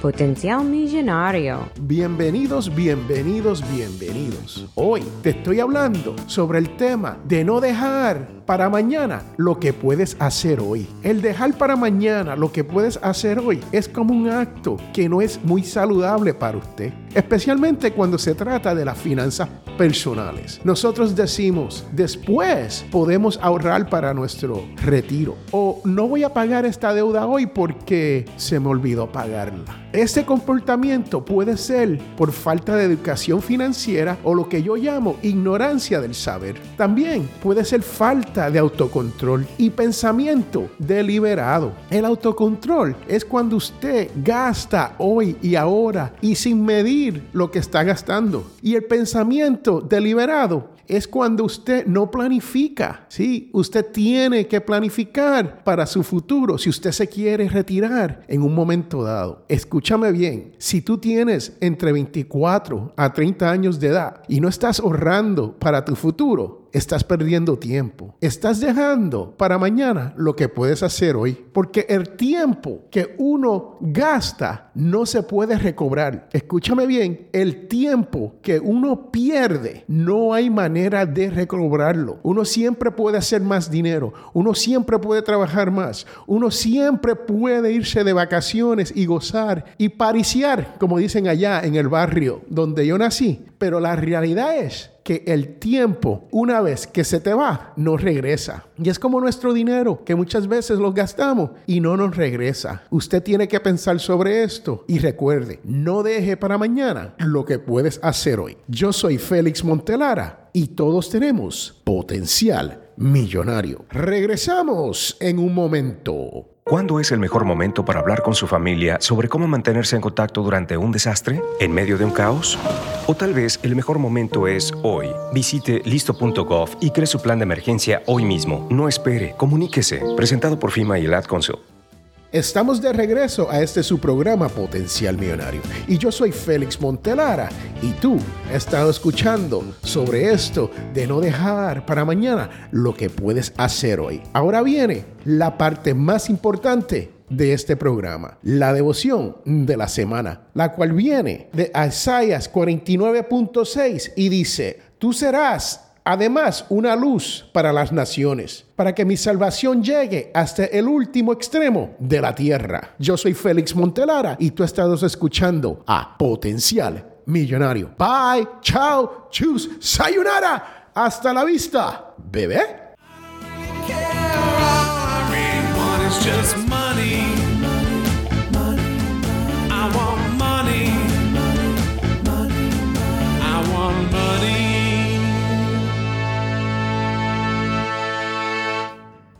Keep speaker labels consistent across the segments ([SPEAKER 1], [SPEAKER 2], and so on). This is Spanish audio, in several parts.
[SPEAKER 1] Potencial Millonario.
[SPEAKER 2] Bienvenidos, bienvenidos, bienvenidos. Hoy te estoy hablando sobre el tema de no dejar para mañana lo que puedes hacer hoy. El dejar para mañana lo que puedes hacer hoy es como un acto que no es muy saludable para usted, especialmente cuando se trata de las finanzas personales. Nosotros decimos, después podemos ahorrar para nuestro retiro o no voy a pagar esta deuda hoy porque se me olvidó pagarla. Este comportamiento puede ser por falta de educación financiera o lo que yo llamo ignorancia del saber. También puede ser falta de autocontrol y pensamiento deliberado. El autocontrol es cuando usted gasta hoy y ahora y sin medir lo que está gastando. Y el pensamiento deliberado es cuando usted no planifica. Sí, usted tiene que planificar para su futuro si usted se quiere retirar en un momento dado. Escúchame bien, si tú tienes entre 24 a 30 años de edad y no estás ahorrando para tu futuro, estás perdiendo tiempo. Estás dejando para mañana lo que puedes hacer hoy. Porque el tiempo que uno gasta no se puede recobrar. Escúchame bien, el tiempo que uno pierde no hay manera de recobrarlo. Uno siempre puede hacer más dinero. Uno siempre puede trabajar más. Uno siempre puede irse de vacaciones y gozar y pariciar, como dicen allá en el barrio donde yo nací. Pero la realidad es que el tiempo, una vez que se te va, no regresa. Y es como nuestro dinero, que muchas veces lo gastamos y no nos regresa. Usted tiene que pensar sobre esto y recuerde, no deje para mañana lo que puedes hacer hoy. Yo soy Félix Montelara y todos tenemos potencial millonario. Regresamos en un momento.
[SPEAKER 3] ¿Cuándo es el mejor momento para hablar con su familia sobre cómo mantenerse en contacto durante un desastre? ¿En medio de un caos? O tal vez el mejor momento es hoy. Visite listo.gov y cree su plan de emergencia hoy mismo. No espere, comuníquese. Presentado por FIMA y el Ad.
[SPEAKER 2] Estamos de regreso a este su programa Potencial Millonario y yo soy Félix Montelara y tú has estado escuchando sobre esto de no dejar para mañana lo que puedes hacer hoy. Ahora viene la parte más importante de este programa, la devoción de la semana, la cual viene de Isaías 49.6 y dice, tú serás además una luz para las naciones, para que mi salvación llegue hasta el último extremo de la tierra. Yo soy Félix Montelara y tú estás escuchando a Potencial Millonario. Bye, chao, chus, sayonara. Hasta la vista, bebé.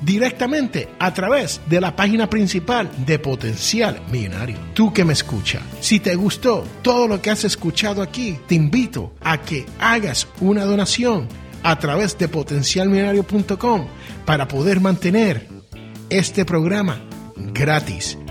[SPEAKER 2] directamente a través de la página principal de Potencial Millonario. Tú que me escucha, si te gustó todo lo que has escuchado aquí, te invito a que hagas una donación a través de potencialmillonario.com para poder mantener este programa gratis,